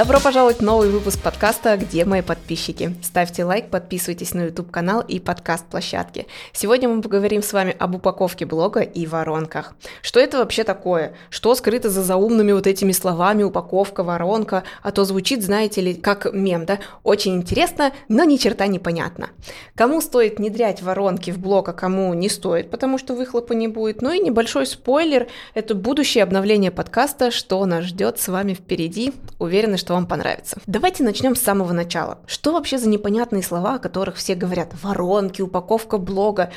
Добро пожаловать в новый выпуск подкаста «Где мои подписчики?». Ставьте лайк, подписывайтесь на YouTube-канал и подкаст-площадки. Сегодня мы поговорим с вами об упаковке блога и воронках. Что это вообще такое? Что скрыто за заумными вот этими словами «упаковка», «воронка»? А то звучит, знаете ли, как мем, да? Очень интересно, но ни черта не понятно. Кому стоит внедрять воронки в блог, а кому не стоит, потому что выхлопа не будет. Ну и небольшой спойлер – это будущее обновление подкаста, что нас ждет с вами впереди. Уверена, что вам понравится. Давайте начнем с самого начала. Что вообще за непонятные слова, о которых все говорят? Воронки, упаковка блога.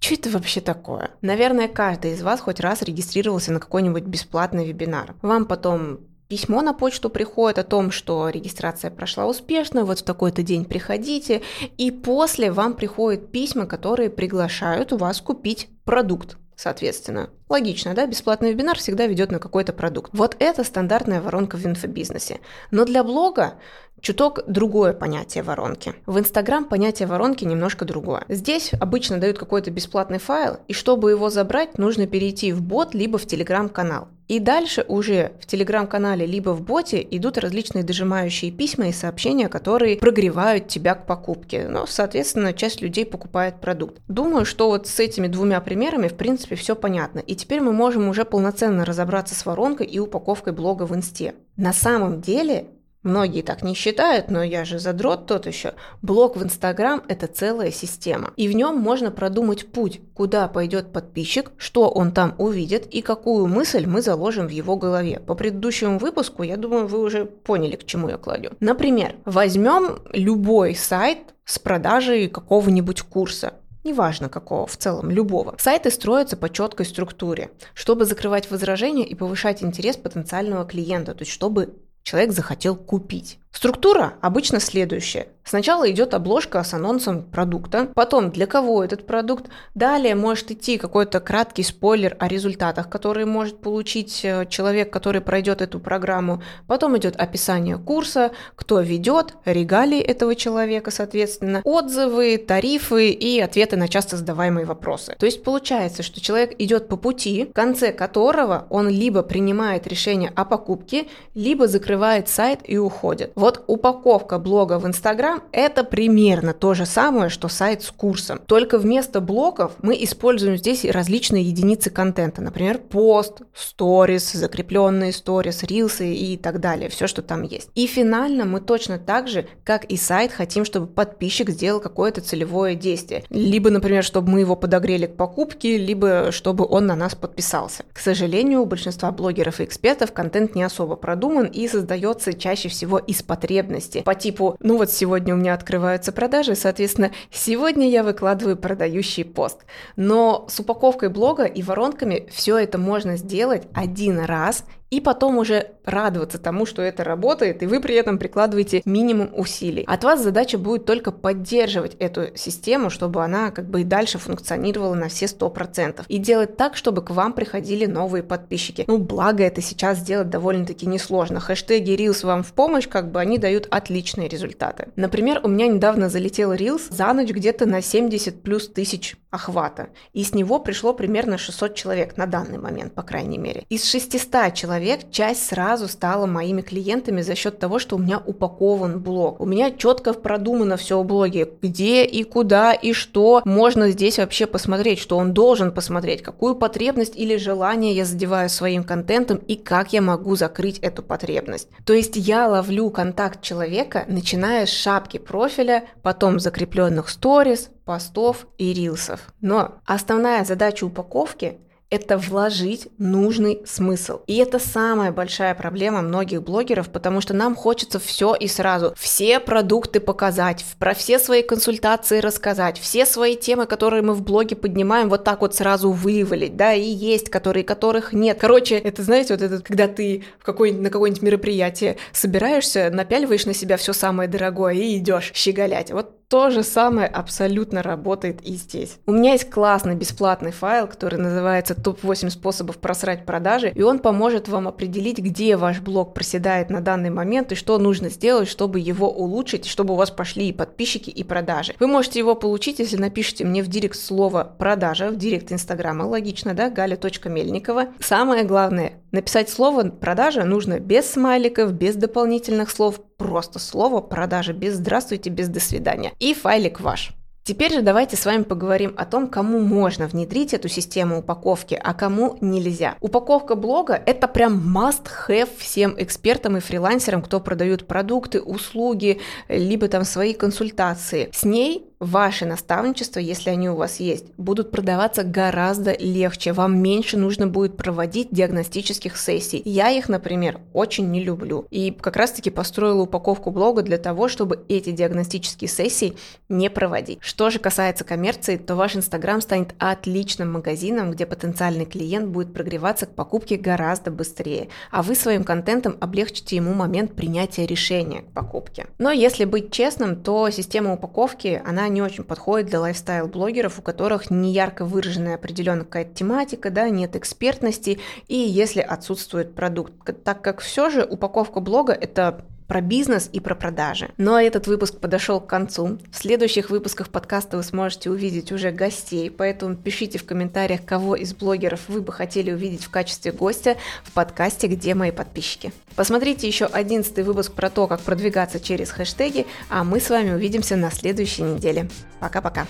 Что это вообще такое? Наверное, каждый из вас хоть раз регистрировался на какой-нибудь бесплатный вебинар. Вам потом письмо на почту приходит о том, что регистрация прошла успешно, вот в такой-то день приходите, и после вам приходят письма, которые приглашают вас купить продукт соответственно. Логично, да? Бесплатный вебинар всегда ведет на какой-то продукт. Вот это стандартная воронка в инфобизнесе. Но для блога чуток другое понятие воронки. В Инстаграм понятие воронки немножко другое. Здесь обычно дают какой-то бесплатный файл, и чтобы его забрать, нужно перейти в бот либо в Телеграм-канал. И дальше уже в телеграм-канале либо в боте идут различные дожимающие письма и сообщения, которые прогревают тебя к покупке. Но, соответственно, часть людей покупает продукт. Думаю, что вот с этими двумя примерами, в принципе, все понятно. И теперь мы можем уже полноценно разобраться с воронкой и упаковкой блога в инсте. На самом деле Многие так не считают, но я же задрот тот еще. Блог в Инстаграм – это целая система. И в нем можно продумать путь, куда пойдет подписчик, что он там увидит и какую мысль мы заложим в его голове. По предыдущему выпуску, я думаю, вы уже поняли, к чему я кладу. Например, возьмем любой сайт с продажей какого-нибудь курса неважно какого, в целом любого. Сайты строятся по четкой структуре, чтобы закрывать возражения и повышать интерес потенциального клиента, то есть чтобы человек захотел купить. Структура обычно следующая. Сначала идет обложка с анонсом продукта, потом для кого этот продукт, далее может идти какой-то краткий спойлер о результатах, которые может получить э, человек, который пройдет эту программу, потом идет описание курса, кто ведет, регалии этого человека, соответственно, отзывы, тарифы и ответы на часто задаваемые вопросы. То есть получается, что человек идет по пути, в конце которого он либо принимает решение о покупке, либо закрывает сайт и уходит. Вот упаковка блога в Инстаграм – это примерно то же самое, что сайт с курсом. Только вместо блоков мы используем здесь различные единицы контента. Например, пост, сторис, закрепленные сторис, рилсы и так далее. Все, что там есть. И финально мы точно так же, как и сайт, хотим, чтобы подписчик сделал какое-то целевое действие. Либо, например, чтобы мы его подогрели к покупке, либо чтобы он на нас подписался. К сожалению, у большинства блогеров и экспертов контент не особо продуман и создается чаще всего из потребности по типу, ну вот сегодня у меня открываются продажи, соответственно, сегодня я выкладываю продающий пост. Но с упаковкой блога и воронками все это можно сделать один раз и потом уже радоваться тому, что это работает, и вы при этом прикладываете минимум усилий. От вас задача будет только поддерживать эту систему, чтобы она как бы и дальше функционировала на все 100%. И делать так, чтобы к вам приходили новые подписчики. Ну, благо это сейчас сделать довольно-таки несложно. Хэштеги Reels вам в помощь, как бы они дают отличные результаты. Например, у меня недавно залетел Reels за ночь где-то на 70 плюс тысяч охвата. И с него пришло примерно 600 человек на данный момент, по крайней мере. Из 600 человек человек, часть сразу стала моими клиентами за счет того, что у меня упакован блог. У меня четко продумано все в блоге, где и куда и что можно здесь вообще посмотреть, что он должен посмотреть, какую потребность или желание я задеваю своим контентом и как я могу закрыть эту потребность. То есть я ловлю контакт человека, начиная с шапки профиля, потом закрепленных сторис, постов и рилсов. Но основная задача упаковки это вложить нужный смысл. И это самая большая проблема многих блогеров, потому что нам хочется все и сразу. Все продукты показать, про все свои консультации рассказать, все свои темы, которые мы в блоге поднимаем, вот так вот сразу вывалить, да, и есть, которые, которых нет. Короче, это, знаете, вот это, когда ты в какой на какое-нибудь мероприятие собираешься, напяливаешь на себя все самое дорогое и идешь щеголять. Вот То же самое абсолютно работает и здесь. У меня есть классный бесплатный файл, который называется «Топ-8 способов просрать продажи», и он поможет вам определить, где ваш блог проседает на данный момент и что нужно сделать, чтобы его улучшить, чтобы у вас пошли и подписчики, и продажи. Вы можете его получить, если напишите мне в директ слово «продажа», в директ Инстаграма, логично, да, галя.мельникова. Самое главное, написать слово «продажа» нужно без смайликов, без дополнительных слов, просто слово «продажа», без «здравствуйте», без «до свидания» и файлик ваш. Теперь же давайте с вами поговорим о том, кому можно внедрить эту систему упаковки, а кому нельзя. Упаковка блога – это прям must-have всем экспертам и фрилансерам, кто продают продукты, услуги, либо там свои консультации. С ней ваши наставничества, если они у вас есть, будут продаваться гораздо легче. Вам меньше нужно будет проводить диагностических сессий. Я их, например, очень не люблю. И как раз-таки построила упаковку блога для того, чтобы эти диагностические сессии не проводить. Что же касается коммерции, то ваш Инстаграм станет отличным магазином, где потенциальный клиент будет прогреваться к покупке гораздо быстрее, а вы своим контентом облегчите ему момент принятия решения к покупке. Но если быть честным, то система упаковки, она не очень подходит для лайфстайл-блогеров, у которых не ярко выраженная определенная какая-то тематика, да, нет экспертности, и если отсутствует продукт. Так как все же упаковка блога – это про бизнес и про продажи. Ну а этот выпуск подошел к концу. В следующих выпусках подкаста вы сможете увидеть уже гостей, поэтому пишите в комментариях, кого из блогеров вы бы хотели увидеть в качестве гостя в подкасте «Где мои подписчики?». Посмотрите еще одиннадцатый выпуск про то, как продвигаться через хэштеги, а мы с вами увидимся на следующей неделе. Пока-пока.